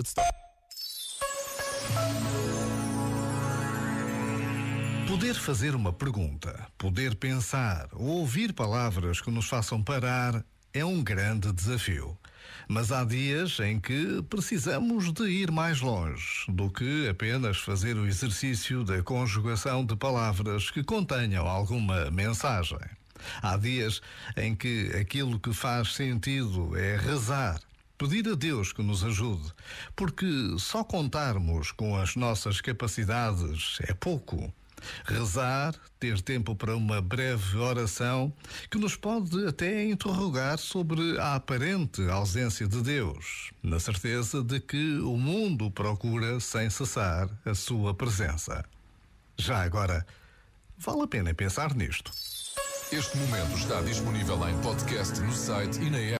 de. Poder fazer uma pergunta, poder pensar ou ouvir palavras que nos façam parar é um grande desafio. Mas há dias em que precisamos de ir mais longe do que apenas fazer o exercício da conjugação de palavras que contenham alguma mensagem. Há dias em que aquilo que faz sentido é rezar, pedir a Deus que nos ajude, porque só contarmos com as nossas capacidades é pouco. Rezar, ter tempo para uma breve oração que nos pode até interrogar sobre a aparente ausência de Deus, na certeza de que o mundo procura sem cessar a sua presença. Já agora, vale a pena pensar nisto. Este momento está disponível em podcast no site e na app.